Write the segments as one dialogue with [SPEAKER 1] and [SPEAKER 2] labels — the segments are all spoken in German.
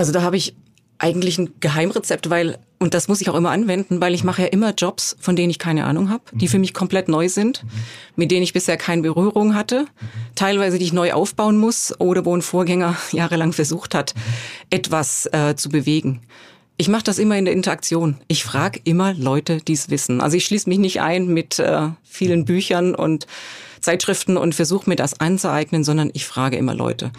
[SPEAKER 1] Also da habe ich eigentlich ein Geheimrezept, weil, und das muss ich auch immer anwenden, weil ich mache ja immer Jobs, von denen ich keine Ahnung habe, die für mich komplett neu sind, mit denen ich bisher keine Berührung hatte, teilweise die ich neu aufbauen muss oder wo ein Vorgänger jahrelang versucht hat, etwas äh, zu bewegen. Ich mache das immer in der Interaktion. Ich frage immer Leute, die es wissen. Also ich schließe mich nicht ein mit äh, vielen Büchern und Zeitschriften und versuche mir das anzueignen, sondern ich frage immer Leute.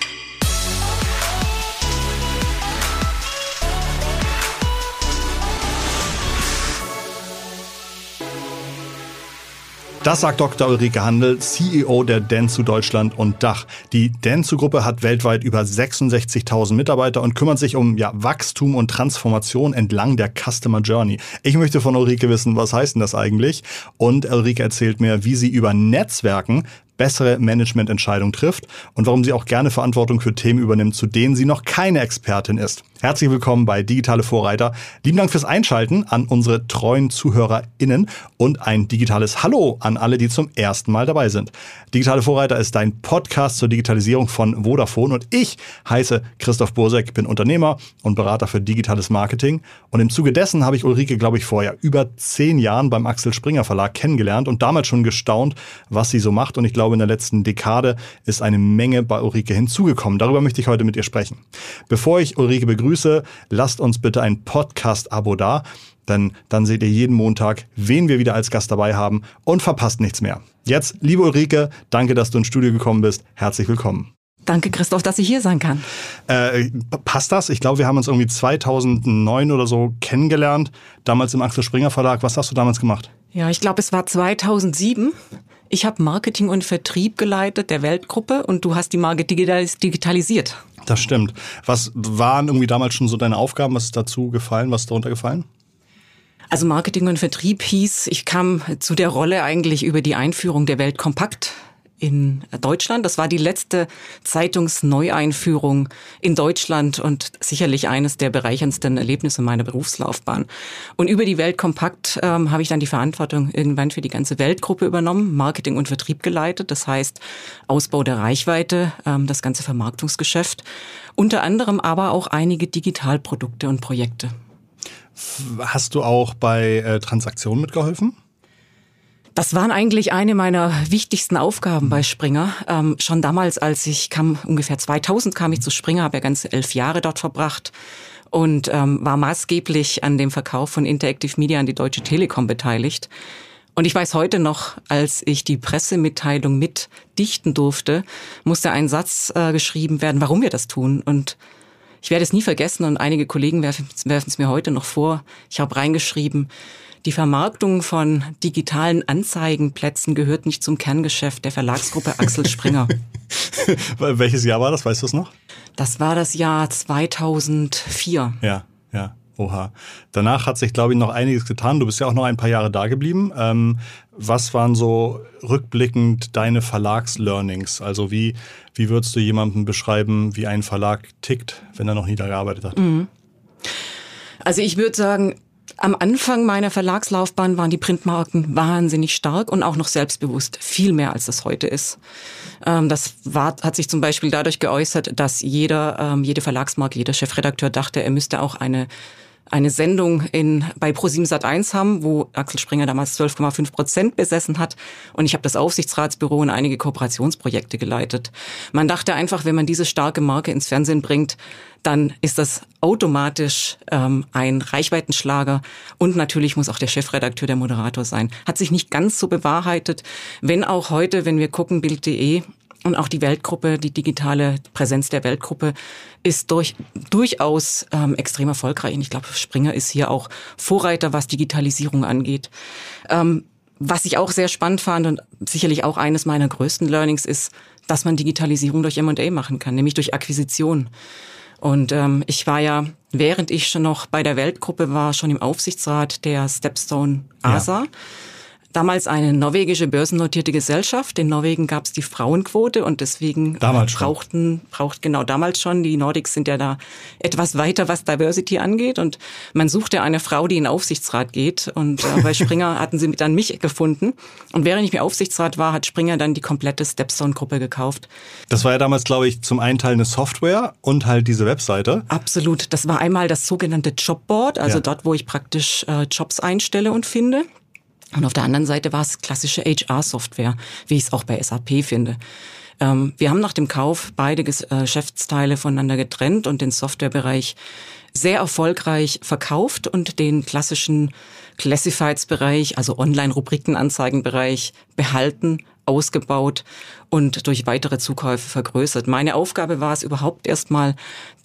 [SPEAKER 2] Das sagt Dr. Ulrike Handel, CEO der Dentsu Deutschland und Dach. Die Dentsu-Gruppe hat weltweit über 66.000 Mitarbeiter und kümmert sich um ja, Wachstum und Transformation entlang der Customer Journey. Ich möchte von Ulrike wissen, was heißt denn das eigentlich? Und Ulrike erzählt mir, wie sie über Netzwerken bessere Managemententscheidungen trifft und warum sie auch gerne Verantwortung für Themen übernimmt, zu denen sie noch keine Expertin ist. Herzlich willkommen bei Digitale Vorreiter. Lieben Dank fürs Einschalten an unsere treuen ZuhörerInnen und ein digitales Hallo an alle, die zum ersten Mal dabei sind. Digitale Vorreiter ist dein Podcast zur Digitalisierung von Vodafone und ich heiße Christoph Bursek, bin Unternehmer und Berater für digitales Marketing und im Zuge dessen habe ich Ulrike, glaube ich, vorher über zehn Jahren beim Axel Springer Verlag kennengelernt und damals schon gestaunt, was sie so macht und ich glaube, in der letzten Dekade ist eine Menge bei Ulrike hinzugekommen. Darüber möchte ich heute mit ihr sprechen. Bevor ich Ulrike begrüße, Grüße. Lasst uns bitte ein Podcast-Abo da, denn dann seht ihr jeden Montag, wen wir wieder als Gast dabei haben und verpasst nichts mehr. Jetzt, liebe Ulrike, danke, dass du ins Studio gekommen bist. Herzlich willkommen.
[SPEAKER 1] Danke, Christoph, dass ich hier sein kann.
[SPEAKER 2] Äh, passt das? Ich glaube, wir haben uns irgendwie 2009 oder so kennengelernt, damals im Axel Springer Verlag. Was hast du damals gemacht?
[SPEAKER 1] Ja, ich glaube, es war 2007. Ich habe Marketing und Vertrieb geleitet der Weltgruppe und du hast die Marke digitalisiert.
[SPEAKER 2] Das stimmt. Was waren irgendwie damals schon so deine Aufgaben? Was ist dazu gefallen? Was ist darunter gefallen?
[SPEAKER 1] Also Marketing und Vertrieb hieß, ich kam zu der Rolle eigentlich über die Einführung der Weltkompakt in Deutschland. Das war die letzte Zeitungsneueinführung in Deutschland und sicherlich eines der bereicherndsten Erlebnisse meiner Berufslaufbahn. Und über die Welt kompakt ähm, habe ich dann die Verantwortung irgendwann für die ganze Weltgruppe übernommen, Marketing und Vertrieb geleitet. Das heißt Ausbau der Reichweite, ähm, das ganze Vermarktungsgeschäft, unter anderem aber auch einige Digitalprodukte und Projekte.
[SPEAKER 2] Hast du auch bei äh, Transaktionen mitgeholfen?
[SPEAKER 1] Das waren eigentlich eine meiner wichtigsten Aufgaben bei Springer. Ähm, schon damals, als ich kam, ungefähr 2000 kam ich zu Springer, habe ja ganze elf Jahre dort verbracht und ähm, war maßgeblich an dem Verkauf von Interactive Media an die Deutsche Telekom beteiligt. Und ich weiß heute noch, als ich die Pressemitteilung mitdichten durfte, musste ein Satz äh, geschrieben werden, warum wir das tun. Und ich werde es nie vergessen und einige Kollegen werfen es mir heute noch vor. Ich habe reingeschrieben, die Vermarktung von digitalen Anzeigenplätzen gehört nicht zum Kerngeschäft der Verlagsgruppe Axel Springer.
[SPEAKER 2] Welches Jahr war das? Weißt du es noch?
[SPEAKER 1] Das war das Jahr 2004.
[SPEAKER 2] Ja, ja. Oha. Danach hat sich, glaube ich, noch einiges getan. Du bist ja auch noch ein paar Jahre da geblieben. Ähm, was waren so rückblickend deine Verlagslearnings? Also wie, wie würdest du jemandem beschreiben, wie ein Verlag tickt, wenn er noch nie da gearbeitet hat? Mhm.
[SPEAKER 1] Also ich würde sagen, am Anfang meiner Verlagslaufbahn waren die Printmarken wahnsinnig stark und auch noch selbstbewusst, viel mehr als das heute ist. Ähm, das war, hat sich zum Beispiel dadurch geäußert, dass jeder, ähm, jede Verlagsmarke, jeder Chefredakteur dachte, er müsste auch eine eine Sendung in, bei ProSieben Sat 1 haben, wo Axel Springer damals 12,5 Prozent besessen hat. Und ich habe das Aufsichtsratsbüro und einige Kooperationsprojekte geleitet. Man dachte einfach, wenn man diese starke Marke ins Fernsehen bringt, dann ist das automatisch ähm, ein Reichweitenschlager. Und natürlich muss auch der Chefredakteur der Moderator sein. Hat sich nicht ganz so bewahrheitet, wenn auch heute, wenn wir gucken, Bild.de und auch die Weltgruppe, die digitale Präsenz der Weltgruppe ist durch, durchaus ähm, extrem erfolgreich. Und ich glaube, Springer ist hier auch Vorreiter, was Digitalisierung angeht. Ähm, was ich auch sehr spannend fand und sicherlich auch eines meiner größten Learnings ist, dass man Digitalisierung durch M&A machen kann, nämlich durch Akquisition. Und ähm, ich war ja, während ich schon noch bei der Weltgruppe war, schon im Aufsichtsrat der Stepstone ASA. Ja damals eine norwegische börsennotierte Gesellschaft. In Norwegen gab es die Frauenquote und deswegen
[SPEAKER 2] damals
[SPEAKER 1] brauchten, braucht genau damals schon. Die Nordics sind ja da etwas weiter, was Diversity angeht. Und man suchte eine Frau, die in den Aufsichtsrat geht. Und äh, bei Springer hatten sie dann mich gefunden. Und während ich im Aufsichtsrat war, hat Springer dann die komplette Stepstone-Gruppe gekauft.
[SPEAKER 2] Das war ja damals, glaube ich, zum einen Teil eine Software und halt diese Webseite.
[SPEAKER 1] Absolut. Das war einmal das sogenannte Jobboard, also ja. dort, wo ich praktisch äh, Jobs einstelle und finde. Und auf der anderen Seite war es klassische HR-Software, wie ich es auch bei SAP finde. Ähm, wir haben nach dem Kauf beide äh, Geschäftsteile voneinander getrennt und den Softwarebereich sehr erfolgreich verkauft und den klassischen Classifieds-Bereich, also Online-Rubrikenanzeigenbereich behalten ausgebaut und durch weitere Zukäufe vergrößert. Meine Aufgabe war es überhaupt erstmal,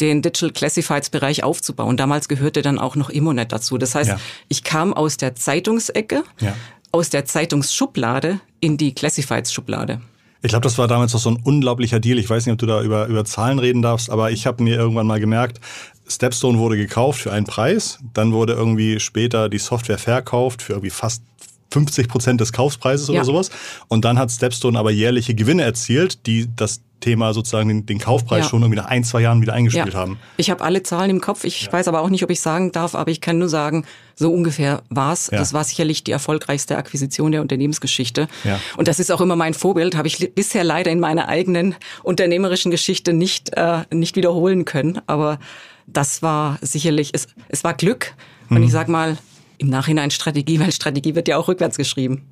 [SPEAKER 1] den Digital Classifieds Bereich aufzubauen. Damals gehörte dann auch noch Immonet dazu. Das heißt, ja. ich kam aus der Zeitungsecke, ja. aus der Zeitungsschublade in die Classifieds Schublade.
[SPEAKER 2] Ich glaube, das war damals auch so ein unglaublicher Deal. Ich weiß nicht, ob du da über, über Zahlen reden darfst, aber ich habe mir irgendwann mal gemerkt, Stepstone wurde gekauft für einen Preis, dann wurde irgendwie später die Software verkauft für irgendwie fast 50 Prozent des Kaufpreises ja. oder sowas. Und dann hat Stepstone aber jährliche Gewinne erzielt, die das Thema sozusagen den, den Kaufpreis ja. schon irgendwie nach ein, zwei Jahren wieder eingespielt ja. haben.
[SPEAKER 1] Ich habe alle Zahlen im Kopf. Ich weiß aber auch nicht, ob ich sagen darf, aber ich kann nur sagen, so ungefähr war's. Ja. Das war sicherlich die erfolgreichste Akquisition der Unternehmensgeschichte. Ja. Und das ist auch immer mein Vorbild, habe ich bisher leider in meiner eigenen unternehmerischen Geschichte nicht, äh, nicht wiederholen können. Aber das war sicherlich, es, es war Glück. Und ich sag mal, im Nachhinein Strategie, weil Strategie wird ja auch rückwärts geschrieben.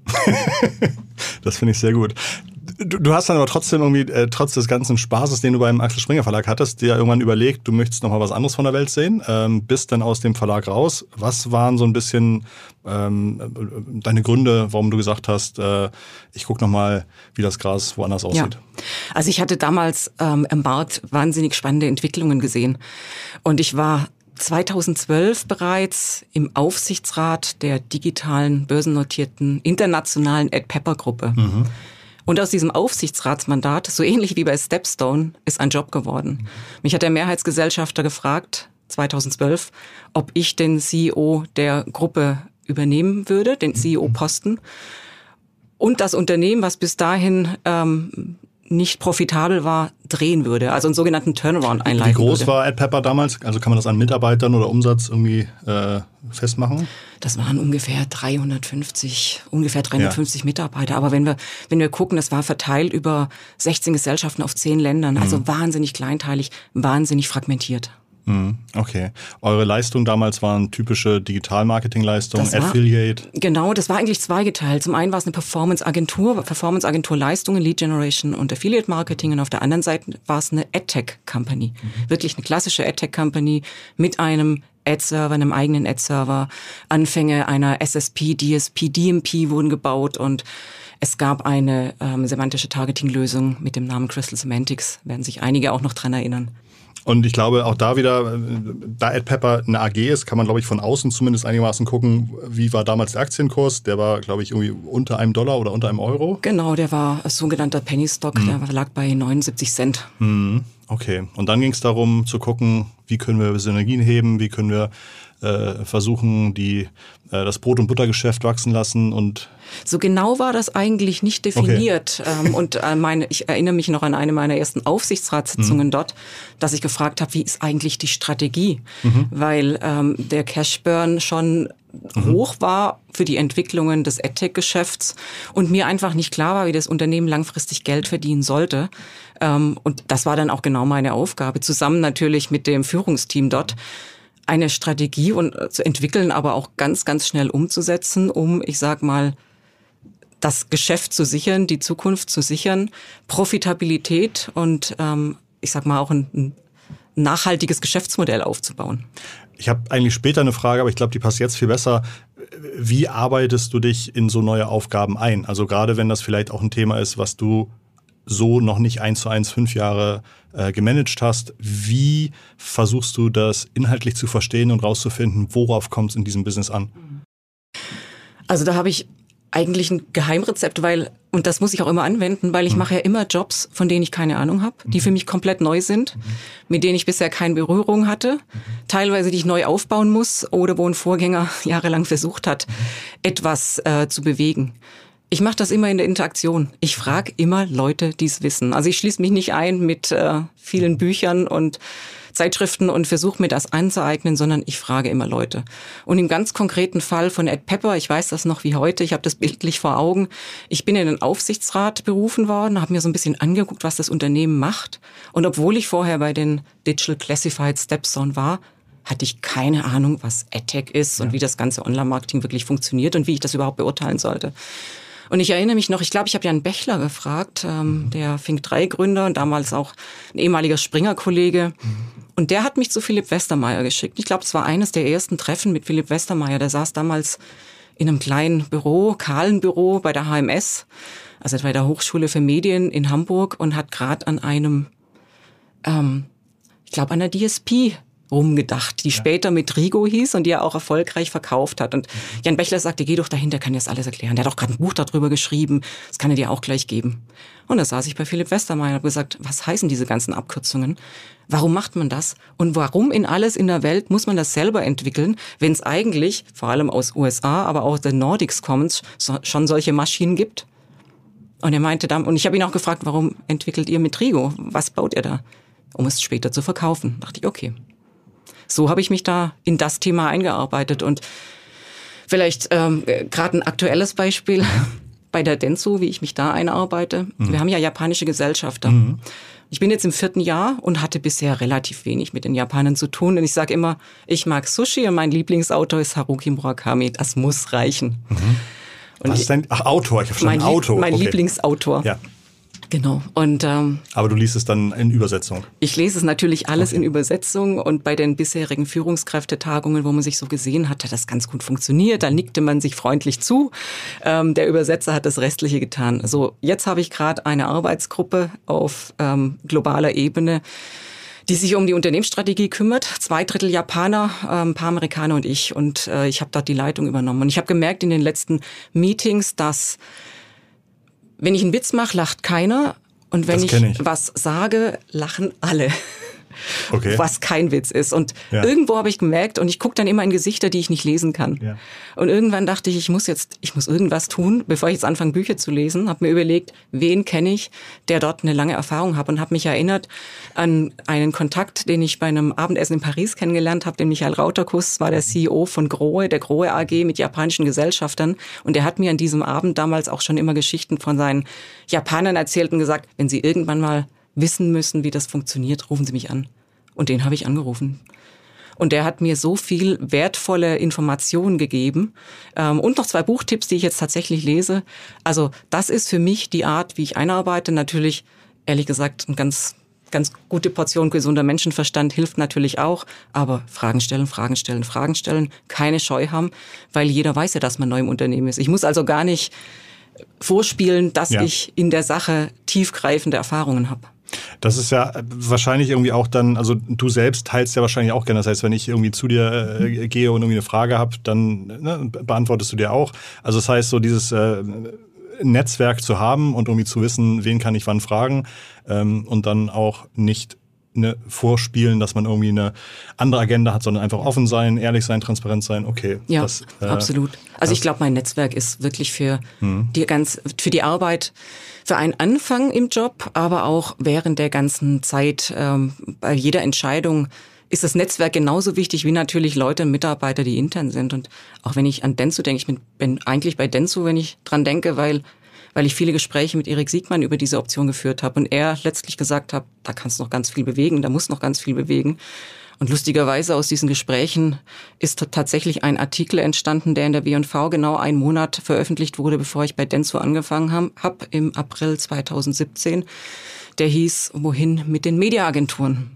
[SPEAKER 2] das finde ich sehr gut. Du, du, hast dann aber trotzdem irgendwie, äh, trotz des ganzen Spaßes, den du beim Axel Springer Verlag hattest, dir irgendwann überlegt, du möchtest noch mal was anderes von der Welt sehen, ähm, bist dann aus dem Verlag raus. Was waren so ein bisschen ähm, deine Gründe, warum du gesagt hast, äh, ich gucke noch mal, wie das Gras woanders aussieht?
[SPEAKER 1] Ja. Also ich hatte damals ähm, im Markt wahnsinnig spannende Entwicklungen gesehen und ich war 2012 bereits im Aufsichtsrat der digitalen börsennotierten internationalen Ed Pepper Gruppe. Mhm. Und aus diesem Aufsichtsratsmandat, so ähnlich wie bei Stepstone, ist ein Job geworden. Mich hat der Mehrheitsgesellschafter gefragt, 2012, ob ich den CEO der Gruppe übernehmen würde, den CEO-Posten. Und das Unternehmen, was bis dahin ähm, nicht profitabel war, drehen würde, also einen sogenannten Turnaround einleiten
[SPEAKER 2] Wie groß
[SPEAKER 1] würde.
[SPEAKER 2] war AdPepper damals? Also kann man das an Mitarbeitern oder Umsatz irgendwie äh, festmachen?
[SPEAKER 1] Das waren ungefähr 350, ungefähr 350 ja. Mitarbeiter. Aber wenn wir, wenn wir gucken, das war verteilt über 16 Gesellschaften auf 10 Ländern, also mhm. wahnsinnig kleinteilig, wahnsinnig fragmentiert.
[SPEAKER 2] Mhm. Okay. Eure Leistungen damals waren typische Digital-Marketing-Leistungen, Affiliate?
[SPEAKER 1] Genau, das war eigentlich zweigeteilt. Zum einen war es eine Performance-Agentur, Performance-Agentur-Leistungen, Lead-Generation und Affiliate-Marketing. Und auf der anderen Seite war es eine AdTech-Company. Mhm. Wirklich eine klassische AdTech-Company mit einem Ad-Server, einem eigenen Ad-Server. Anfänge einer SSP, DSP, DMP wurden gebaut und es gab eine ähm, semantische Targeting-Lösung mit dem Namen Crystal Semantics, werden sich einige auch noch dran erinnern.
[SPEAKER 2] Und ich glaube, auch da wieder, da AdPepper eine AG ist, kann man, glaube ich, von außen zumindest einigermaßen gucken, wie war damals der Aktienkurs. Der war, glaube ich, irgendwie unter einem Dollar oder unter einem Euro.
[SPEAKER 1] Genau, der war sogenannter Penny Stock, mhm. der lag bei 79 Cent.
[SPEAKER 2] Mhm. Okay, und dann ging es darum zu gucken, wie können wir Synergien heben, wie können wir äh, versuchen, die, äh, das Brot- und Buttergeschäft wachsen lassen und
[SPEAKER 1] so genau war das eigentlich nicht definiert. Okay. Ähm, und äh, meine, ich erinnere mich noch an eine meiner ersten Aufsichtsratssitzungen mhm. dort, dass ich gefragt habe, wie ist eigentlich die Strategie? Mhm. Weil ähm, der Cashburn schon mhm. hoch war für die Entwicklungen des AdTech-Geschäfts und mir einfach nicht klar war, wie das Unternehmen langfristig Geld verdienen sollte. Ähm, und das war dann auch genau meine Aufgabe, zusammen natürlich mit dem Führungsteam dort eine Strategie und, äh, zu entwickeln, aber auch ganz, ganz schnell umzusetzen, um, ich sag mal, das Geschäft zu sichern, die Zukunft zu sichern, Profitabilität und ähm, ich sag mal auch ein, ein nachhaltiges Geschäftsmodell aufzubauen.
[SPEAKER 2] Ich habe eigentlich später eine Frage, aber ich glaube, die passt jetzt viel besser. Wie arbeitest du dich in so neue Aufgaben ein? Also gerade wenn das vielleicht auch ein Thema ist, was du so noch nicht eins zu eins fünf Jahre äh, gemanagt hast. Wie versuchst du das inhaltlich zu verstehen und rauszufinden, worauf kommt es in diesem Business an?
[SPEAKER 1] Also da habe ich eigentlich ein Geheimrezept, weil, und das muss ich auch immer anwenden, weil ich mhm. mache ja immer Jobs, von denen ich keine Ahnung habe, die mhm. für mich komplett neu sind, mhm. mit denen ich bisher keine Berührung hatte. teilweise die ich neu aufbauen muss oder wo ein Vorgänger jahrelang versucht hat, etwas äh, zu bewegen. Ich mache das immer in der Interaktion. Ich frage immer Leute, die es wissen. Also ich schließe mich nicht ein mit äh, vielen Büchern und Zeitschriften und versuche mir das anzueignen, sondern ich frage immer Leute. Und im ganz konkreten Fall von Ed Pepper, ich weiß das noch wie heute, ich habe das bildlich vor Augen. Ich bin in den Aufsichtsrat berufen worden, habe mir so ein bisschen angeguckt, was das Unternehmen macht. Und obwohl ich vorher bei den Digital Classified Stepstone war, hatte ich keine Ahnung, was AdTech ist ja. und wie das ganze Online-Marketing wirklich funktioniert und wie ich das überhaupt beurteilen sollte. Und ich erinnere mich noch, ich glaube, ich habe Jan Bechler gefragt, ähm, der Fink 3 Gründer und damals auch ein ehemaliger Springer-Kollege. Und der hat mich zu Philipp Westermeier geschickt. Ich glaube, es war eines der ersten Treffen mit Philipp Westermeier. Der saß damals in einem kleinen Büro, kahlen Büro bei der HMS, also bei der Hochschule für Medien in Hamburg und hat gerade an einem, ähm, ich glaube, an der DSP rumgedacht, die ja. später mit Rigo hieß und die er auch erfolgreich verkauft hat. Und Jan Bechler sagte, geh doch dahin, der kann dir das alles erklären. Der hat auch gerade ein Buch darüber geschrieben, das kann er dir auch gleich geben. Und da saß ich bei Philipp Westermeier und habe gesagt, was heißen diese ganzen Abkürzungen? Warum macht man das? Und warum in alles in der Welt muss man das selber entwickeln, wenn es eigentlich, vor allem aus USA, aber auch den Nordics Commons, so, schon solche Maschinen gibt? Und er meinte dann, und ich habe ihn auch gefragt, warum entwickelt ihr mit Rigo? Was baut ihr da? Um es später zu verkaufen. Da dachte ich, okay, so habe ich mich da in das Thema eingearbeitet. Und vielleicht ähm, gerade ein aktuelles Beispiel bei der Denso, wie ich mich da einarbeite. Mhm. Wir haben ja japanische Gesellschafter. Mhm. Ich bin jetzt im vierten Jahr und hatte bisher relativ wenig mit den Japanern zu tun. Und ich sage immer, ich mag Sushi und mein Lieblingsautor ist Haruki Murakami. Das muss reichen. Mhm.
[SPEAKER 2] Was ist dein Ach, Autor? Ich habe schon ein Auto.
[SPEAKER 1] Mein okay. Lieblingsautor. Ja. Genau. Und, ähm,
[SPEAKER 2] Aber du liest es dann in Übersetzung?
[SPEAKER 1] Ich lese es natürlich alles okay. in Übersetzung und bei den bisherigen Führungskräftetagungen, wo man sich so gesehen hat, hat das ganz gut funktioniert. Da nickte man sich freundlich zu. Ähm, der Übersetzer hat das Restliche getan. So, jetzt habe ich gerade eine Arbeitsgruppe auf ähm, globaler Ebene die sich um die Unternehmensstrategie kümmert. Zwei Drittel Japaner, ein ähm, paar Amerikaner und ich. Und äh, ich habe dort die Leitung übernommen. Und ich habe gemerkt in den letzten Meetings, dass wenn ich einen Witz mache, lacht keiner. Und wenn ich, ich was sage, lachen alle okay. was kein Witz ist. Und ja. irgendwo habe ich gemerkt, und ich gucke dann immer in Gesichter, die ich nicht lesen kann. Ja. Und irgendwann dachte ich, ich muss jetzt, ich muss irgendwas tun, bevor ich jetzt anfange, Bücher zu lesen. Habe mir überlegt, wen kenne ich, der dort eine lange Erfahrung hat und habe mich erinnert an einen Kontakt, den ich bei einem Abendessen in Paris kennengelernt habe, den Michael Rauterkus, war der CEO von Grohe, der Grohe AG mit japanischen Gesellschaftern. Und der hat mir an diesem Abend damals auch schon immer Geschichten von seinen Japanern erzählt und gesagt, wenn sie irgendwann mal wissen müssen, wie das funktioniert, rufen Sie mich an. Und den habe ich angerufen. Und der hat mir so viel wertvolle Informationen gegeben ähm, und noch zwei Buchtipps, die ich jetzt tatsächlich lese. Also das ist für mich die Art, wie ich einarbeite. Natürlich, ehrlich gesagt, ein ganz ganz gute Portion gesunder Menschenverstand hilft natürlich auch, aber Fragen stellen, Fragen stellen, Fragen stellen, keine Scheu haben, weil jeder weiß ja, dass man neu im Unternehmen ist. Ich muss also gar nicht vorspielen, dass ja. ich in der Sache tiefgreifende Erfahrungen habe.
[SPEAKER 2] Das ist ja wahrscheinlich irgendwie auch dann, also du selbst teilst ja wahrscheinlich auch gerne. Das heißt, wenn ich irgendwie zu dir äh, gehe und irgendwie eine Frage habe, dann ne, beantwortest du dir auch. Also das heißt, so dieses äh, Netzwerk zu haben und irgendwie zu wissen, wen kann ich wann fragen ähm, und dann auch nicht ne, vorspielen, dass man irgendwie eine andere Agenda hat, sondern einfach offen sein, ehrlich sein, transparent sein. Okay.
[SPEAKER 1] Ja, das, äh, absolut. Also ich glaube, mein Netzwerk ist wirklich für hm. die ganz, für die Arbeit, für einen Anfang im Job, aber auch während der ganzen Zeit ähm, bei jeder Entscheidung ist das Netzwerk genauso wichtig wie natürlich Leute, Mitarbeiter, die intern sind. Und auch wenn ich an Denso denke, ich bin, bin eigentlich bei Denso, wenn ich dran denke, weil weil ich viele Gespräche mit Erik Siegmann über diese Option geführt habe und er letztlich gesagt hat, da kannst du noch ganz viel bewegen, da muss noch ganz viel bewegen. Und lustigerweise aus diesen Gesprächen ist tatsächlich ein Artikel entstanden, der in der W&V genau einen Monat veröffentlicht wurde, bevor ich bei Denso angefangen habe, hab, im April 2017. Der hieß Wohin mit den Mediaagenturen?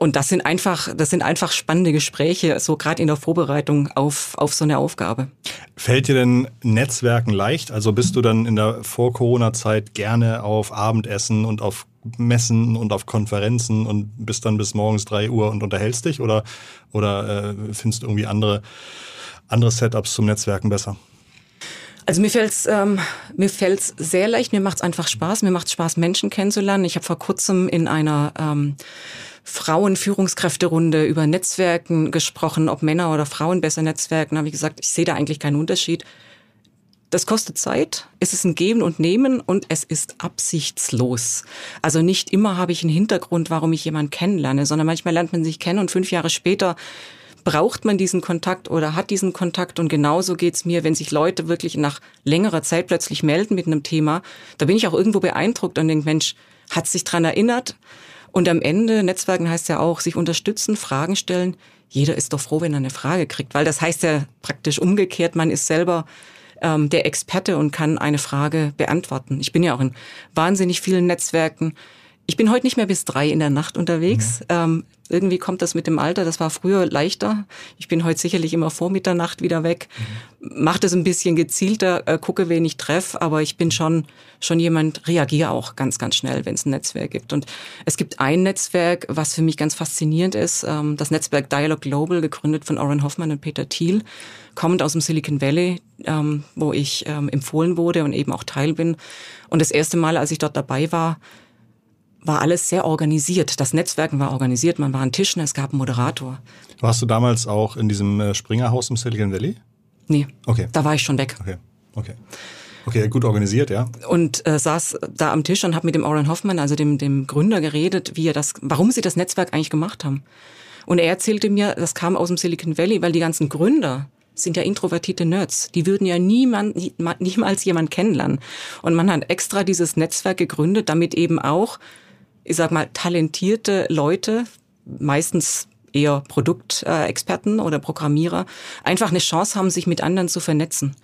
[SPEAKER 1] Und das sind einfach, das sind einfach spannende Gespräche, so gerade in der Vorbereitung auf, auf so eine Aufgabe.
[SPEAKER 2] Fällt dir denn Netzwerken leicht? Also bist du dann in der Vor-Corona-Zeit gerne auf Abendessen und auf Messen und auf Konferenzen und bist dann bis morgens drei Uhr und unterhältst dich oder, oder äh, findest du irgendwie andere, andere Setups zum Netzwerken besser?
[SPEAKER 1] Also mir fällt's ähm, mir fällt's sehr leicht. Mir macht's einfach Spaß. Mir macht's Spaß, Menschen kennenzulernen. Ich habe vor kurzem in einer ähm, Frauenführungskräfterunde über Netzwerken gesprochen, ob Männer oder Frauen besser netzwerken. Da habe ich gesagt, ich sehe da eigentlich keinen Unterschied. Das kostet Zeit, es ist ein Geben und Nehmen und es ist absichtslos. Also nicht immer habe ich einen Hintergrund, warum ich jemanden kennenlerne, sondern manchmal lernt man sich kennen und fünf Jahre später braucht man diesen Kontakt oder hat diesen Kontakt und genauso geht's mir, wenn sich Leute wirklich nach längerer Zeit plötzlich melden mit einem Thema, da bin ich auch irgendwo beeindruckt und denke, Mensch, hat sich dran erinnert und am Ende, Netzwerken heißt ja auch, sich unterstützen, Fragen stellen. Jeder ist doch froh, wenn er eine Frage kriegt, weil das heißt ja praktisch umgekehrt, man ist selber ähm, der Experte und kann eine Frage beantworten. Ich bin ja auch in wahnsinnig vielen Netzwerken. Ich bin heute nicht mehr bis drei in der Nacht unterwegs. Mhm. Ähm, irgendwie kommt das mit dem Alter. Das war früher leichter. Ich bin heute sicherlich immer vor Mitternacht wieder weg. Mhm. Mache das ein bisschen gezielter, äh, gucke, wen ich treffe. Aber ich bin schon, schon jemand, reagiere auch ganz, ganz schnell, wenn es ein Netzwerk gibt. Und es gibt ein Netzwerk, was für mich ganz faszinierend ist. Ähm, das Netzwerk Dialog Global, gegründet von Oren Hoffmann und Peter Thiel, kommt aus dem Silicon Valley, ähm, wo ich ähm, empfohlen wurde und eben auch Teil bin. Und das erste Mal, als ich dort dabei war, war alles sehr organisiert. Das Netzwerken war organisiert, man war an Tischen, es gab einen Moderator.
[SPEAKER 2] Warst du damals auch in diesem äh, Springerhaus im Silicon Valley?
[SPEAKER 1] Nee. Okay. Da war ich schon weg.
[SPEAKER 2] Okay. Okay. Okay, gut organisiert, ja.
[SPEAKER 1] Und äh, saß da am Tisch und habe mit dem Oren Hoffman, also dem, dem Gründer, geredet, wie er das, warum sie das Netzwerk eigentlich gemacht haben. Und er erzählte mir, das kam aus dem Silicon Valley, weil die ganzen Gründer sind ja introvertierte Nerds. Die würden ja niemand, niemals jemand kennenlernen. Und man hat extra dieses Netzwerk gegründet, damit eben auch ich sag mal, talentierte Leute, meistens eher Produktexperten oder Programmierer, einfach eine Chance haben, sich mit anderen zu vernetzen.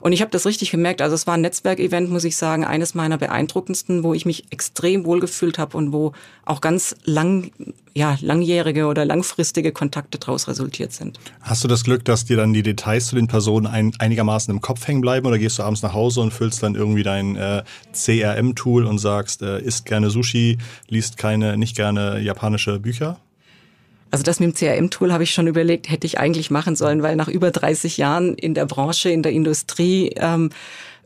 [SPEAKER 1] Und ich habe das richtig gemerkt. Also es war ein Netzwerkevent, muss ich sagen, eines meiner beeindruckendsten, wo ich mich extrem wohlgefühlt habe und wo auch ganz lang ja, langjährige oder langfristige Kontakte daraus resultiert sind.
[SPEAKER 2] Hast du das Glück, dass dir dann die Details zu den Personen ein, einigermaßen im Kopf hängen bleiben oder gehst du abends nach Hause und füllst dann irgendwie dein äh, CRM-Tool und sagst, äh, isst gerne Sushi, liest keine, nicht gerne japanische Bücher?
[SPEAKER 1] Also das mit dem CRM-Tool habe ich schon überlegt, hätte ich eigentlich machen sollen, weil nach über 30 Jahren in der Branche, in der Industrie ähm,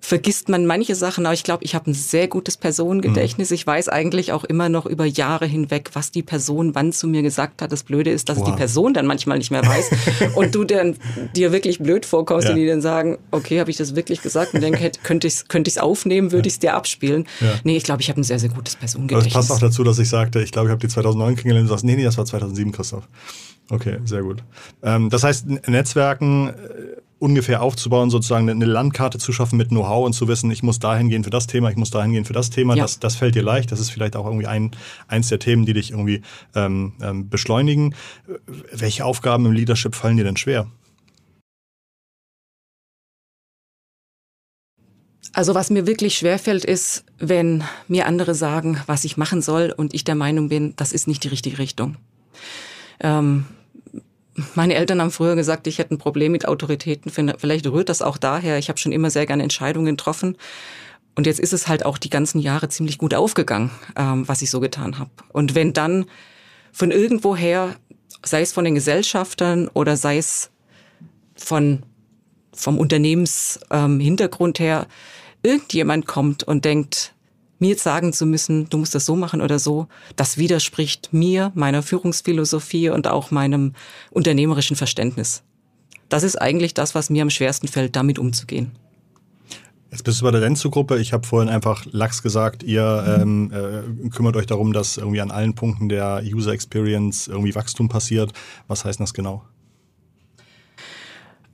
[SPEAKER 1] vergisst man manche Sachen, aber ich glaube, ich habe ein sehr gutes Personengedächtnis. Mhm. Ich weiß eigentlich auch immer noch über Jahre hinweg, was die Person wann zu mir gesagt hat. Das Blöde ist, dass wow. die Person dann manchmal nicht mehr weiß und du dann dir wirklich blöd vorkommst ja. und die dann sagen, okay, habe ich das wirklich gesagt? Und denke, könnte ich es könnte ich's aufnehmen, würde ja. ich es dir abspielen? Ja. Nee, ich glaube, ich habe ein sehr, sehr gutes Personengedächtnis.
[SPEAKER 2] Aber es passt auch dazu, dass ich sagte, ich glaube, ich habe die 2009 kennengelernt und du sagst, nee, nee, das war 2007, Christoph. Okay, sehr gut. Ähm, das heißt, Netzwerken äh, ungefähr aufzubauen, sozusagen eine Landkarte zu schaffen mit Know-how und zu wissen, ich muss dahin gehen für das Thema, ich muss dahin gehen für das Thema. Ja. Das, das fällt dir leicht. Das ist vielleicht auch irgendwie ein, eins der Themen, die dich irgendwie ähm, ähm, beschleunigen. Welche Aufgaben im Leadership fallen dir denn schwer?
[SPEAKER 1] Also was mir wirklich schwerfällt, ist, wenn mir andere sagen, was ich machen soll und ich der Meinung bin, das ist nicht die richtige Richtung. Ähm, meine Eltern haben früher gesagt, ich hätte ein Problem mit Autoritäten. Vielleicht rührt das auch daher. Ich habe schon immer sehr gerne Entscheidungen getroffen. Und jetzt ist es halt auch die ganzen Jahre ziemlich gut aufgegangen, ähm, was ich so getan habe. Und wenn dann von irgendwoher, sei es von den Gesellschaftern oder sei es von, vom Unternehmenshintergrund ähm, her, irgendjemand kommt und denkt, mir jetzt sagen zu müssen, du musst das so machen oder so, das widerspricht mir, meiner Führungsphilosophie und auch meinem unternehmerischen Verständnis. Das ist eigentlich das, was mir am schwersten fällt, damit umzugehen.
[SPEAKER 2] Jetzt bist du bei der Renzo-Gruppe. Ich habe vorhin einfach Lachs gesagt, ihr ähm, äh, kümmert euch darum, dass irgendwie an allen Punkten der User Experience irgendwie Wachstum passiert. Was heißt das genau?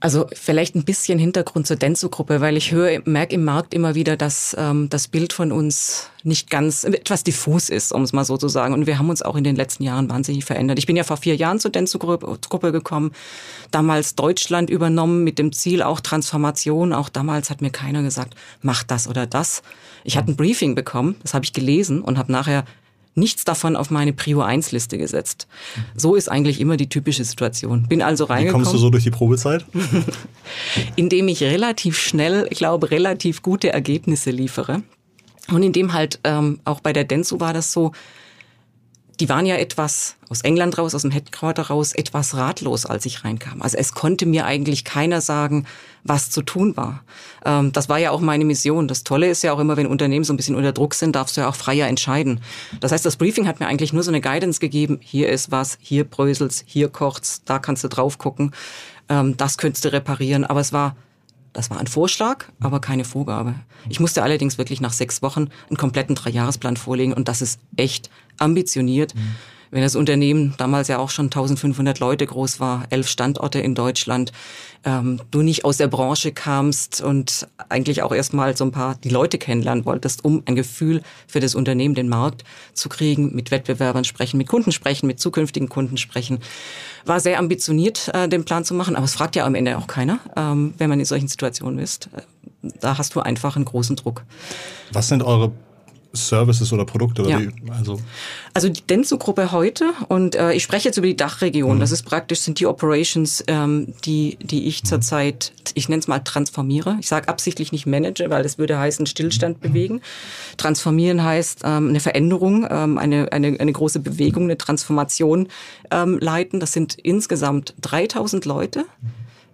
[SPEAKER 1] Also vielleicht ein bisschen Hintergrund zur Denso-Gruppe, weil ich höre, merke im Markt immer wieder, dass ähm, das Bild von uns nicht ganz, etwas diffus ist, um es mal so zu sagen. Und wir haben uns auch in den letzten Jahren wahnsinnig verändert. Ich bin ja vor vier Jahren zur Denso-Gruppe gekommen, damals Deutschland übernommen mit dem Ziel auch Transformation. Auch damals hat mir keiner gesagt, mach das oder das. Ich hatte ein Briefing bekommen, das habe ich gelesen und habe nachher nichts davon auf meine Prio 1 Liste gesetzt. So ist eigentlich immer die typische Situation. Bin also reingekommen.
[SPEAKER 2] Wie kommst du so durch die Probezeit?
[SPEAKER 1] indem ich relativ schnell, ich glaube, relativ gute Ergebnisse liefere. Und indem halt ähm, auch bei der Densu war das so, die waren ja etwas aus England raus, aus dem Headquarter raus, etwas ratlos, als ich reinkam. Also es konnte mir eigentlich keiner sagen, was zu tun war. Ähm, das war ja auch meine Mission. Das Tolle ist ja auch immer, wenn Unternehmen so ein bisschen unter Druck sind, darfst du ja auch freier entscheiden. Das heißt, das Briefing hat mir eigentlich nur so eine Guidance gegeben. Hier ist was, hier bröselst, hier kocht's, da kannst du drauf gucken. Ähm, das könntest du reparieren. Aber es war das war ein Vorschlag, aber keine Vorgabe. Ich musste allerdings wirklich nach sechs Wochen einen kompletten Dreijahresplan vorlegen und das ist echt ambitioniert. Mhm wenn das Unternehmen damals ja auch schon 1500 Leute groß war, elf Standorte in Deutschland, ähm, du nicht aus der Branche kamst und eigentlich auch erstmal so ein paar die Leute kennenlernen wolltest, um ein Gefühl für das Unternehmen, den Markt zu kriegen, mit Wettbewerbern sprechen, mit Kunden sprechen, mit zukünftigen Kunden sprechen. War sehr ambitioniert, äh, den Plan zu machen, aber es fragt ja am Ende auch keiner, ähm, wenn man in solchen Situationen ist. Da hast du einfach einen großen Druck.
[SPEAKER 2] Was sind eure Services oder Produkte? Oder
[SPEAKER 1] ja.
[SPEAKER 2] wie, also.
[SPEAKER 1] also die Denso-Gruppe heute und äh, ich spreche jetzt über die Dachregion. Mhm. Das ist praktisch sind die Operations, ähm, die die ich mhm. zurzeit, ich nenne es mal transformiere. Ich sage absichtlich nicht manage, weil das würde heißen Stillstand mhm. bewegen. Transformieren heißt ähm, eine Veränderung, ähm, eine, eine eine große Bewegung, eine Transformation ähm, leiten. Das sind insgesamt 3000 Leute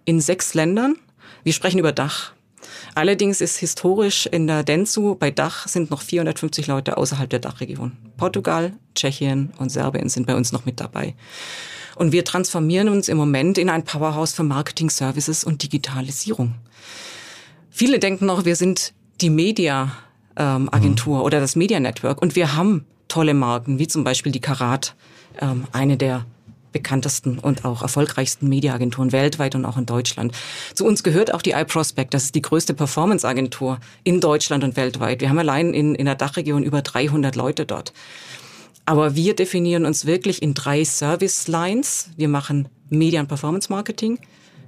[SPEAKER 1] in sechs Ländern. Wir sprechen über Dach. Allerdings ist historisch in der Denzu bei Dach sind noch 450 Leute außerhalb der Dachregion. Portugal, Tschechien und Serbien sind bei uns noch mit dabei. Und wir transformieren uns im Moment in ein Powerhouse für Marketing Services und Digitalisierung. Viele denken noch, wir sind die Media ähm, Agentur mhm. oder das Media Network und wir haben tolle Marken, wie zum Beispiel die Karat, ähm, eine der bekanntesten und auch erfolgreichsten Mediaagenturen weltweit und auch in Deutschland. Zu uns gehört auch die iProspect. Das ist die größte Performance-Agentur in Deutschland und weltweit. Wir haben allein in, in der Dachregion über 300 Leute dort. Aber wir definieren uns wirklich in drei Service Lines. Wir machen Media und Performance Marketing,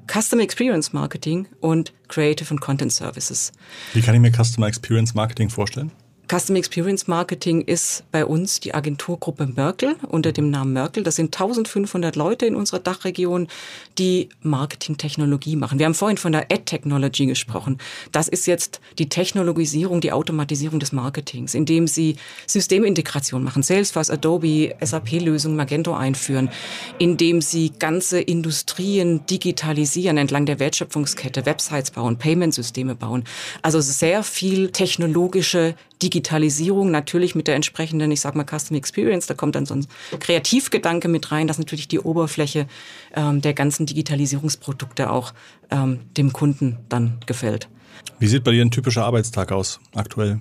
[SPEAKER 1] Customer Experience Marketing und Creative und Content Services.
[SPEAKER 2] Wie kann ich mir Customer Experience Marketing vorstellen?
[SPEAKER 1] Customer Experience Marketing ist bei uns die Agenturgruppe Merkel unter dem Namen Merkel. Das sind 1500 Leute in unserer Dachregion, die Marketingtechnologie machen. Wir haben vorhin von der Ad-Technology gesprochen. Das ist jetzt die Technologisierung, die Automatisierung des Marketings, indem sie Systemintegration machen, Salesforce, Adobe, SAP-Lösungen, Magento einführen, indem sie ganze Industrien digitalisieren entlang der Wertschöpfungskette, Websites bauen, Payment-Systeme bauen. Also sehr viel technologische Digitalisierung natürlich mit der entsprechenden, ich sag mal, Custom Experience, da kommt dann so ein Kreativgedanke mit rein, dass natürlich die Oberfläche ähm, der ganzen Digitalisierungsprodukte auch ähm, dem Kunden dann gefällt.
[SPEAKER 2] Wie sieht bei dir ein typischer Arbeitstag aus aktuell?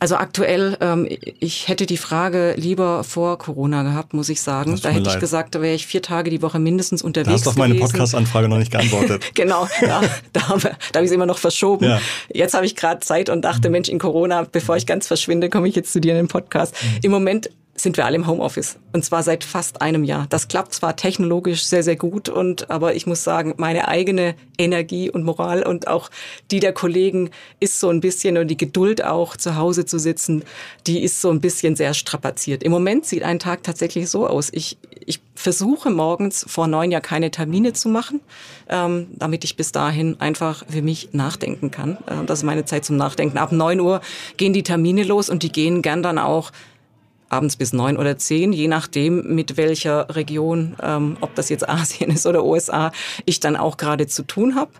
[SPEAKER 1] Also aktuell, ähm, ich hätte die Frage lieber vor Corona gehabt, muss ich sagen. Da hätte leid. ich gesagt, da wäre ich vier Tage die Woche mindestens unterwegs. Du
[SPEAKER 2] hast auf meine Podcast-Anfrage noch nicht geantwortet.
[SPEAKER 1] genau, ja, da habe da hab ich es immer noch verschoben. Ja. Jetzt habe ich gerade Zeit und dachte, Mensch, in Corona, bevor ich ganz verschwinde, komme ich jetzt zu dir in den Podcast. Mhm. Im Moment sind wir alle im Homeoffice. Und zwar seit fast einem Jahr. Das klappt zwar technologisch sehr, sehr gut, und, aber ich muss sagen, meine eigene Energie und Moral und auch die der Kollegen ist so ein bisschen und die Geduld auch zu Hause zu sitzen, die ist so ein bisschen sehr strapaziert. Im Moment sieht ein Tag tatsächlich so aus. Ich, ich versuche morgens vor neun Jahr keine Termine zu machen, ähm, damit ich bis dahin einfach für mich nachdenken kann. Äh, das ist meine Zeit zum Nachdenken. Ab neun Uhr gehen die Termine los und die gehen gern dann auch abends bis neun oder zehn, je nachdem, mit welcher Region, ähm, ob das jetzt Asien ist oder USA, ich dann auch gerade zu tun habe.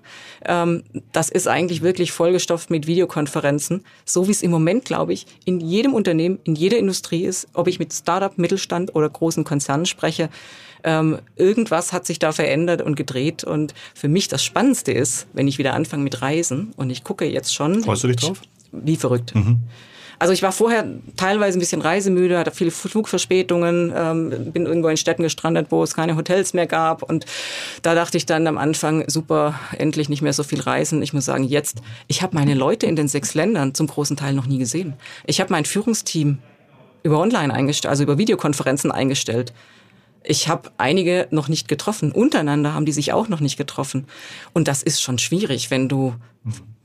[SPEAKER 1] Ähm, das ist eigentlich wirklich vollgestopft mit Videokonferenzen, so wie es im Moment, glaube ich, in jedem Unternehmen, in jeder Industrie ist, ob ich mit Startup, Mittelstand oder großen Konzernen spreche. Ähm, irgendwas hat sich da verändert und gedreht. Und für mich das Spannendste ist, wenn ich wieder anfange mit Reisen und ich gucke jetzt schon.
[SPEAKER 2] Freust du dich drauf?
[SPEAKER 1] Wie verrückt. Mhm. Also ich war vorher teilweise ein bisschen reisemüde, hatte viele Flugverspätungen, ähm, bin irgendwo in Städten gestrandet, wo es keine Hotels mehr gab. Und da dachte ich dann am Anfang, super, endlich nicht mehr so viel reisen. Ich muss sagen, jetzt, ich habe meine Leute in den sechs Ländern zum großen Teil noch nie gesehen. Ich habe mein Führungsteam über Online eingestellt, also über Videokonferenzen eingestellt. Ich habe einige noch nicht getroffen. Untereinander haben die sich auch noch nicht getroffen. Und das ist schon schwierig, wenn du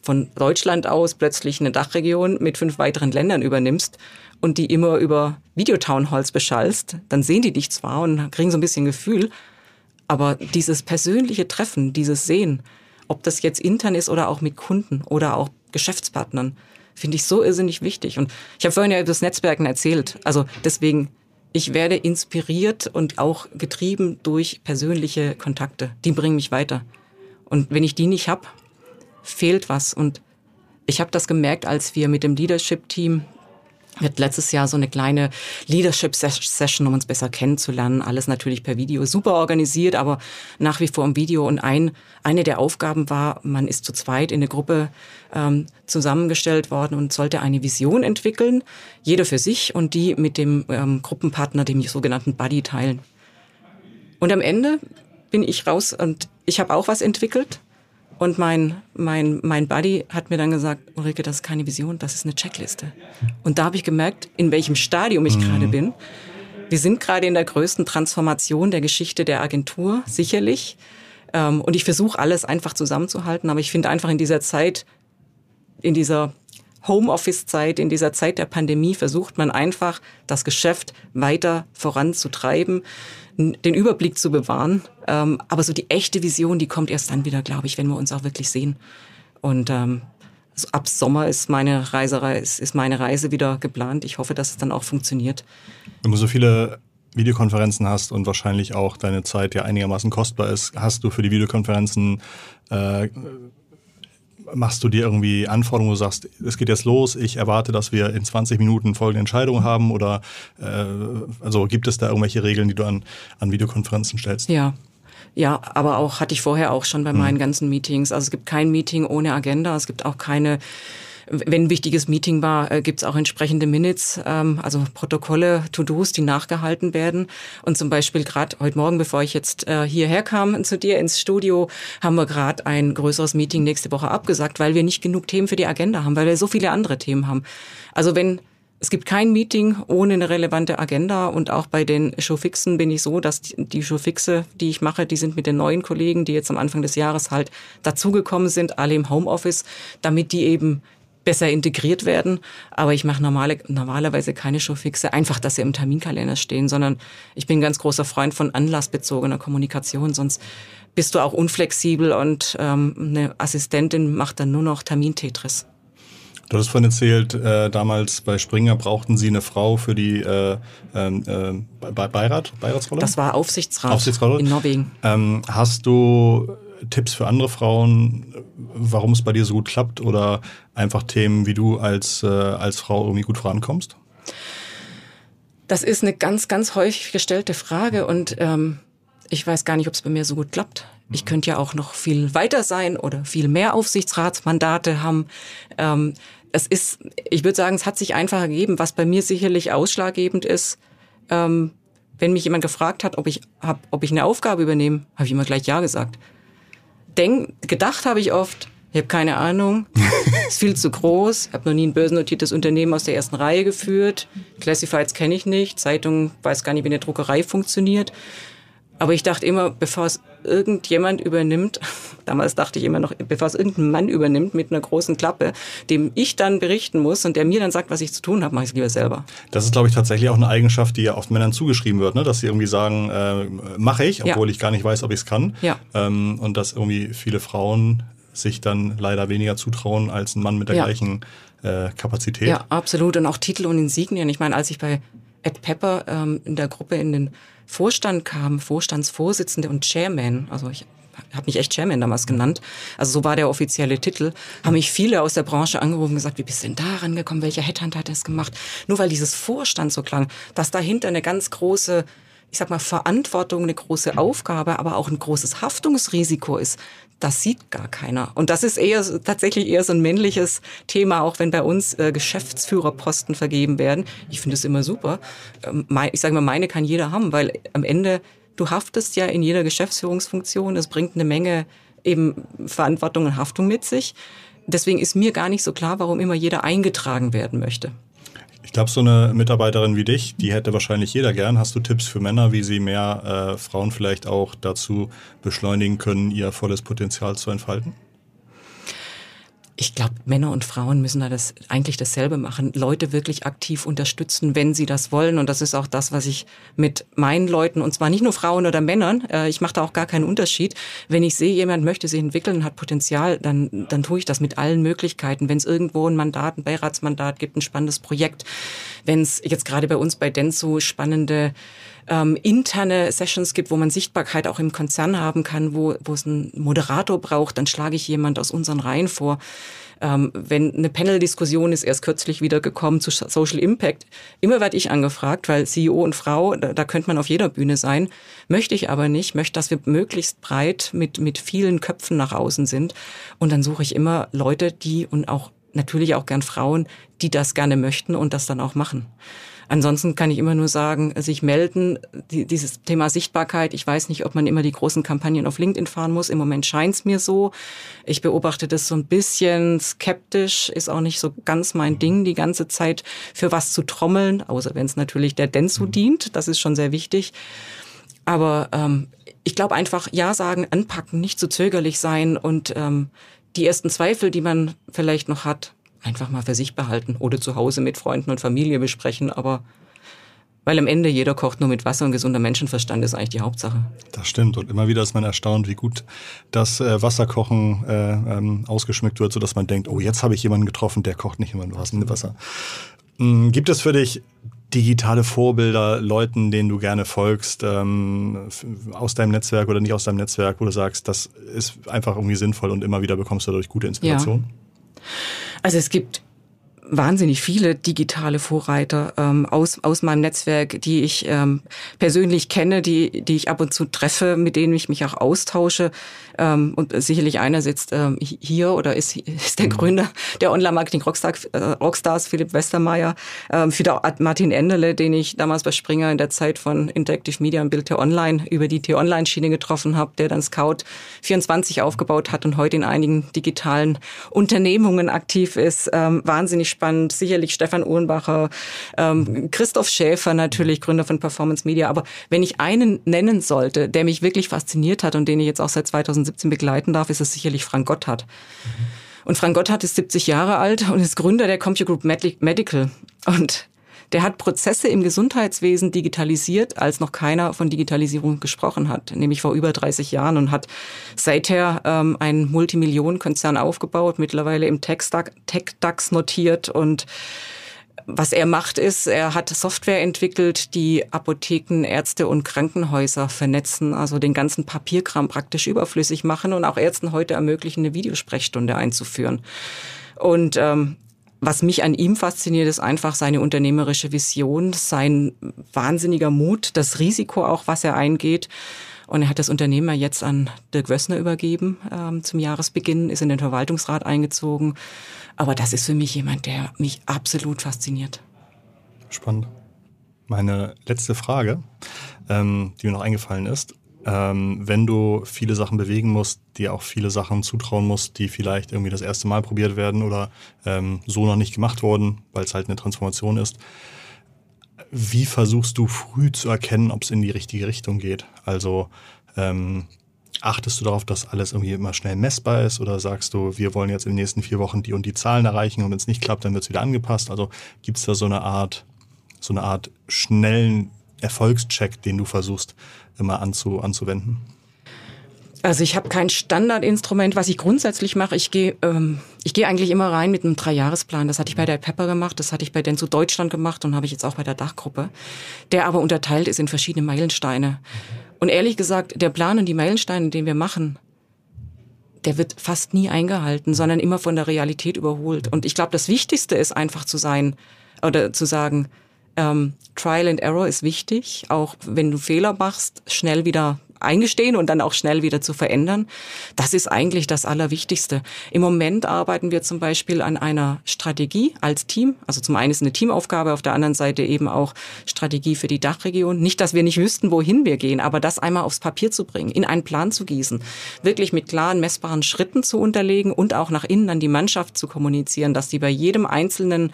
[SPEAKER 1] von Deutschland aus plötzlich eine Dachregion mit fünf weiteren Ländern übernimmst und die immer über Videotownhalls beschallst, dann sehen die dich zwar und kriegen so ein bisschen Gefühl, aber dieses persönliche Treffen, dieses Sehen, ob das jetzt intern ist oder auch mit Kunden oder auch Geschäftspartnern, finde ich so irrsinnig wichtig. Und ich habe vorhin ja über das Netzwerken erzählt. Also deswegen ich werde inspiriert und auch getrieben durch persönliche Kontakte. Die bringen mich weiter. Und wenn ich die nicht habe, fehlt was. Und ich habe das gemerkt, als wir mit dem Leadership-Team wir hatten letztes Jahr so eine kleine Leadership-Session, um uns besser kennenzulernen. Alles natürlich per Video, super organisiert, aber nach wie vor im Video. Und ein, eine der Aufgaben war, man ist zu zweit in eine Gruppe ähm, zusammengestellt worden und sollte eine Vision entwickeln, jeder für sich und die mit dem ähm, Gruppenpartner, dem sogenannten Buddy, teilen. Und am Ende bin ich raus und ich habe auch was entwickelt und mein, mein, mein Buddy hat mir dann gesagt, Ulrike, das ist keine Vision, das ist eine Checkliste. Und da habe ich gemerkt, in welchem Stadium ich mhm. gerade bin. Wir sind gerade in der größten Transformation der Geschichte der Agentur, sicherlich. Ähm, und ich versuche alles einfach zusammenzuhalten, aber ich finde einfach in dieser Zeit, in dieser Homeoffice-Zeit, in dieser Zeit der Pandemie versucht man einfach, das Geschäft weiter voranzutreiben den Überblick zu bewahren. Ähm, aber so die echte Vision, die kommt erst dann wieder, glaube ich, wenn wir uns auch wirklich sehen. Und ähm, also ab Sommer ist meine Reise, ist meine Reise wieder geplant. Ich hoffe, dass es dann auch funktioniert.
[SPEAKER 2] Wenn du so viele Videokonferenzen hast und wahrscheinlich auch deine Zeit ja einigermaßen kostbar ist, hast du für die Videokonferenzen äh, machst du dir irgendwie Anforderungen, wo du sagst, es geht jetzt los, ich erwarte, dass wir in 20 Minuten folgende Entscheidung haben oder äh, also gibt es da irgendwelche Regeln, die du an, an Videokonferenzen stellst?
[SPEAKER 1] Ja. Ja, aber auch hatte ich vorher auch schon bei hm. meinen ganzen Meetings. Also es gibt kein Meeting ohne Agenda, es gibt auch keine wenn ein wichtiges Meeting war, äh, gibt es auch entsprechende Minutes, ähm, also Protokolle, To-Dos, die nachgehalten werden. Und zum Beispiel gerade heute Morgen, bevor ich jetzt äh, hierher kam zu dir ins Studio, haben wir gerade ein größeres Meeting nächste Woche abgesagt, weil wir nicht genug Themen für die Agenda haben, weil wir so viele andere Themen haben. Also wenn es gibt kein Meeting ohne eine relevante Agenda und auch bei den Showfixen bin ich so, dass die Showfixe, die ich mache, die sind mit den neuen Kollegen, die jetzt am Anfang des Jahres halt dazugekommen sind, alle im Homeoffice, damit die eben besser integriert werden. Aber ich mache normale, normalerweise keine Showfixe, einfach, dass sie im Terminkalender stehen, sondern ich bin ein ganz großer Freund von anlassbezogener Kommunikation, sonst bist du auch unflexibel und ähm, eine Assistentin macht dann nur noch Termintetris.
[SPEAKER 2] Du hast vorhin erzählt, äh, damals bei Springer brauchten sie eine Frau für die äh, ähm, äh, Beirat, Beiratsrolle?
[SPEAKER 1] Das war Aufsichtsrat,
[SPEAKER 2] Aufsichtsrolle
[SPEAKER 1] in Norwegen.
[SPEAKER 2] Ähm, hast du Tipps für andere Frauen, warum es bei dir so gut klappt oder einfach Themen, wie du als, äh, als Frau irgendwie gut vorankommst?
[SPEAKER 1] Das ist eine ganz, ganz häufig gestellte Frage und ähm, ich weiß gar nicht, ob es bei mir so gut klappt. Ich mhm. könnte ja auch noch viel weiter sein oder viel mehr Aufsichtsratsmandate haben. Ähm, es ist, ich würde sagen, es hat sich einfach ergeben, was bei mir sicherlich ausschlaggebend ist. Ähm, wenn mich jemand gefragt hat, ob ich, hab, ob ich eine Aufgabe übernehme, habe ich immer gleich Ja gesagt denk, gedacht habe ich oft, ich habe keine Ahnung, ist viel zu groß, habe noch nie ein börsennotiertes Unternehmen aus der ersten Reihe geführt, Classifieds kenne ich nicht, Zeitung weiß gar nicht, wie eine Druckerei funktioniert. Aber ich dachte immer, bevor es irgendjemand übernimmt, damals dachte ich immer noch, bevor es irgendein Mann übernimmt mit einer großen Klappe, dem ich dann berichten muss und der mir dann sagt, was ich zu tun habe, mache ich es lieber selber.
[SPEAKER 2] Das ist, glaube ich, tatsächlich auch eine Eigenschaft, die ja oft Männern zugeschrieben wird, ne? dass sie irgendwie sagen, äh, mache ich, obwohl ja. ich gar nicht weiß, ob ich es kann.
[SPEAKER 1] Ja.
[SPEAKER 2] Ähm, und dass irgendwie viele Frauen sich dann leider weniger zutrauen als ein Mann mit der ja. gleichen äh, Kapazität.
[SPEAKER 1] Ja, absolut. Und auch Titel und Insignien. Ich meine, als ich bei Ed Pepper ähm, in der Gruppe in den Vorstand kam, Vorstandsvorsitzende und Chairman, also ich habe mich echt Chairman damals genannt, also so war der offizielle Titel, haben mich viele aus der Branche angerufen und gesagt, wie bist du denn da rangekommen, welcher Headhunter hat das gemacht? Nur weil dieses Vorstand so klang, dass dahinter eine ganz große ich sag mal, Verantwortung, eine große Aufgabe, aber auch ein großes Haftungsrisiko ist, das sieht gar keiner. Und das ist eher tatsächlich eher so ein männliches Thema, auch wenn bei uns äh, Geschäftsführerposten vergeben werden. Ich finde es immer super. Ähm, mein, ich sage mal, meine kann jeder haben, weil am Ende du haftest ja in jeder Geschäftsführungsfunktion. Es bringt eine Menge eben Verantwortung und Haftung mit sich. Deswegen ist mir gar nicht so klar, warum immer jeder eingetragen werden möchte.
[SPEAKER 2] Ich glaube, so eine Mitarbeiterin wie dich, die hätte wahrscheinlich jeder gern. Hast du Tipps für Männer, wie sie mehr äh, Frauen vielleicht auch dazu beschleunigen können, ihr volles Potenzial zu entfalten?
[SPEAKER 1] Ich glaube, Männer und Frauen müssen da das eigentlich dasselbe machen. Leute wirklich aktiv unterstützen, wenn sie das wollen. Und das ist auch das, was ich mit meinen Leuten, und zwar nicht nur Frauen oder Männern, äh, ich mache da auch gar keinen Unterschied. Wenn ich sehe, jemand möchte sich entwickeln, hat Potenzial, dann, dann tue ich das mit allen Möglichkeiten. Wenn es irgendwo ein Mandat, ein Beiratsmandat gibt, ein spannendes Projekt, wenn es jetzt gerade bei uns bei Denso spannende ähm, interne Sessions gibt, wo man Sichtbarkeit auch im Konzern haben kann, wo, wo es einen Moderator braucht, dann schlage ich jemand aus unseren Reihen vor. Ähm, wenn eine Panel-Diskussion ist erst kürzlich wieder gekommen zu Social Impact, immer werde ich angefragt, weil CEO und Frau, da, da könnte man auf jeder Bühne sein, möchte ich aber nicht, möchte, dass wir möglichst breit mit, mit vielen Köpfen nach außen sind. Und dann suche ich immer Leute, die und auch natürlich auch gern Frauen, die das gerne möchten und das dann auch machen. Ansonsten kann ich immer nur sagen, sich melden, die, dieses Thema Sichtbarkeit. Ich weiß nicht, ob man immer die großen Kampagnen auf LinkedIn fahren muss. Im Moment scheint es mir so. Ich beobachte das so ein bisschen skeptisch, ist auch nicht so ganz mein Ding, die ganze Zeit für was zu trommeln, außer wenn es natürlich der Densu mhm. dient. Das ist schon sehr wichtig. Aber ähm, ich glaube einfach, ja sagen, anpacken, nicht zu zögerlich sein und ähm, die ersten Zweifel, die man vielleicht noch hat, einfach mal für sich behalten oder zu Hause mit Freunden und Familie besprechen, aber weil am Ende jeder kocht nur mit Wasser und gesunder Menschenverstand ist eigentlich die Hauptsache.
[SPEAKER 2] Das stimmt. Und immer wieder ist man erstaunt, wie gut das äh, Wasserkochen äh, ähm, ausgeschmückt wird, sodass man denkt, oh, jetzt habe ich jemanden getroffen, der kocht nicht immer nur mit Wasser. Mhm. Gibt es für dich digitale Vorbilder, Leuten, denen du gerne folgst, ähm, aus deinem Netzwerk oder nicht aus deinem Netzwerk, wo du sagst, das ist einfach irgendwie sinnvoll und immer wieder bekommst du dadurch gute Inspiration?
[SPEAKER 1] Ja. Also es gibt wahnsinnig viele digitale Vorreiter ähm, aus, aus meinem Netzwerk, die ich ähm, persönlich kenne, die, die ich ab und zu treffe, mit denen ich mich auch austausche. Ähm, und sicherlich einer sitzt ähm, hier oder ist, ist der mhm. Gründer der Online-Marketing-Rockstars, äh, Rockstars, Philipp Westermeier, ähm, für Martin Enderle, den ich damals bei Springer in der Zeit von Interactive Media und Bild Online über die T-Online-Schiene getroffen habe, der dann Scout 24 aufgebaut hat und heute in einigen digitalen Unternehmungen aktiv ist. Ähm, wahnsinnig spannend. Sicherlich Stefan Uhrenbacher, ähm, Christoph Schäfer natürlich, Gründer von Performance Media. Aber wenn ich einen nennen sollte, der mich wirklich fasziniert hat und den ich jetzt auch seit 2017 begleiten darf, ist es sicherlich Frank Gotthard. Mhm. Und Frank Gotthard ist 70 Jahre alt und ist Gründer der Computer Group Medical. Und der hat Prozesse im Gesundheitswesen digitalisiert, als noch keiner von Digitalisierung gesprochen hat, nämlich vor über 30 Jahren und hat seither ähm, einen Multimillionenkonzern aufgebaut, mittlerweile im Tech-DAX notiert und was er macht, ist, er hat Software entwickelt, die Apotheken, Ärzte und Krankenhäuser vernetzen, also den ganzen Papierkram praktisch überflüssig machen und auch Ärzten heute ermöglichen, eine Videosprechstunde einzuführen. Und ähm, was mich an ihm fasziniert, ist einfach seine unternehmerische Vision, sein wahnsinniger Mut, das Risiko auch, was er eingeht. Und er hat das Unternehmen jetzt an Dirk Wössner übergeben ähm, zum Jahresbeginn, ist in den Verwaltungsrat eingezogen. Aber das ist für mich jemand, der mich absolut fasziniert.
[SPEAKER 2] Spannend. Meine letzte Frage, ähm, die mir noch eingefallen ist ähm, wenn du viele Sachen bewegen musst, dir auch viele Sachen zutrauen musst, die vielleicht irgendwie das erste Mal probiert werden oder ähm, so noch nicht gemacht wurden, weil es halt eine Transformation ist. Wie versuchst du früh zu erkennen, ob es in die richtige Richtung geht? Also ähm, achtest du darauf, dass alles irgendwie immer schnell messbar ist oder sagst du, wir wollen jetzt in den nächsten vier Wochen die und die Zahlen erreichen und wenn es nicht klappt, dann wird es wieder angepasst? Also gibt es da so eine Art, so eine Art schnellen Erfolgscheck, den du versuchst immer anzu, anzuwenden?
[SPEAKER 1] Also ich habe kein Standardinstrument. Was ich grundsätzlich mache, ich gehe ähm, ich eigentlich immer rein mit einem Dreijahresplan. Das hatte ich bei der Pepper gemacht, das hatte ich bei Denso Deutschland gemacht und habe ich jetzt auch bei der Dachgruppe, der aber unterteilt ist in verschiedene Meilensteine. Und ehrlich gesagt, der Plan und die Meilensteine, den wir machen, der wird fast nie eingehalten, sondern immer von der Realität überholt. Und ich glaube, das Wichtigste ist einfach zu sein oder zu sagen, ähm, Trial and Error ist wichtig, auch wenn du Fehler machst, schnell wieder eingestehen und dann auch schnell wieder zu verändern. Das ist eigentlich das Allerwichtigste. Im Moment arbeiten wir zum Beispiel an einer Strategie als Team. Also zum einen ist eine Teamaufgabe, auf der anderen Seite eben auch Strategie für die Dachregion. Nicht, dass wir nicht wüssten, wohin wir gehen, aber das einmal aufs Papier zu bringen, in einen Plan zu gießen, wirklich mit klaren, messbaren Schritten zu unterlegen und auch nach innen an die Mannschaft zu kommunizieren, dass die bei jedem einzelnen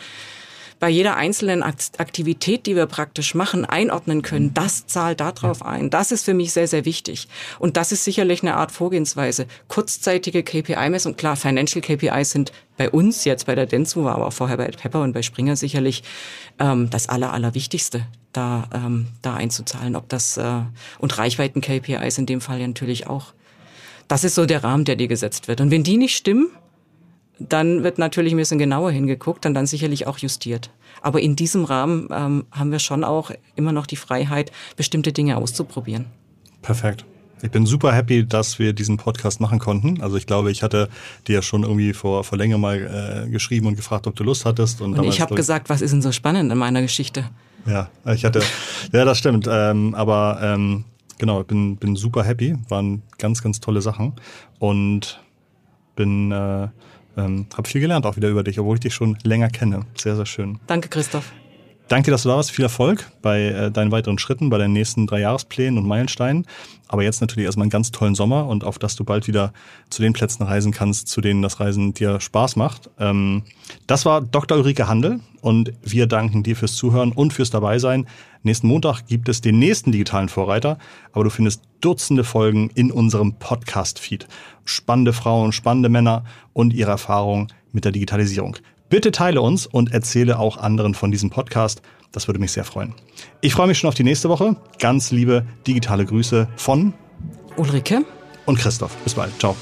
[SPEAKER 1] bei jeder einzelnen Aktivität, die wir praktisch machen, einordnen können, das zahlt darauf ein. Das ist für mich sehr, sehr wichtig. Und das ist sicherlich eine Art Vorgehensweise. Kurzzeitige KPI-Messung, klar, Financial KPIs sind bei uns jetzt bei der Densu, aber auch vorher bei Pepper und bei Springer sicherlich ähm, das Aller, Allerwichtigste, da, ähm, da einzuzahlen. Ob das äh, und Reichweiten-KPIs in dem Fall ja natürlich auch. Das ist so der Rahmen, der dir gesetzt wird. Und wenn die nicht stimmen, dann wird natürlich ein bisschen genauer hingeguckt und dann sicherlich auch justiert. Aber in diesem Rahmen ähm, haben wir schon auch immer noch die Freiheit, bestimmte Dinge auszuprobieren.
[SPEAKER 2] Perfekt. Ich bin super happy, dass wir diesen Podcast machen konnten. Also ich glaube, ich hatte dir schon irgendwie vor, vor länger mal äh, geschrieben und gefragt, ob du Lust hattest.
[SPEAKER 1] Und, und ich habe gesagt, was ist denn so spannend in meiner Geschichte?
[SPEAKER 2] Ja, ich hatte, ja, das stimmt. Ähm, aber ähm, genau, bin, bin super happy. Waren ganz, ganz tolle Sachen. Und bin äh, ähm, habe viel gelernt auch wieder über dich, obwohl ich dich schon länger kenne. Sehr, sehr schön.
[SPEAKER 1] Danke, Christoph.
[SPEAKER 2] Danke, dass du da warst. Viel Erfolg bei äh, deinen weiteren Schritten, bei deinen nächsten drei Jahresplänen und Meilensteinen. Aber jetzt natürlich erstmal einen ganz tollen Sommer und auf dass du bald wieder zu den Plätzen reisen kannst, zu denen das Reisen dir Spaß macht. Ähm, das war Dr. Ulrike Handel und wir danken dir fürs Zuhören und fürs Dabeisein. Nächsten Montag gibt es den nächsten digitalen Vorreiter, aber du findest Dutzende Folgen in unserem Podcast-Feed. Spannende Frauen, spannende Männer und ihre Erfahrungen mit der Digitalisierung. Bitte teile uns und erzähle auch anderen von diesem Podcast. Das würde mich sehr freuen. Ich freue mich schon auf die nächste Woche. Ganz liebe digitale Grüße von
[SPEAKER 1] Ulrike
[SPEAKER 2] und Christoph. Bis bald. Ciao.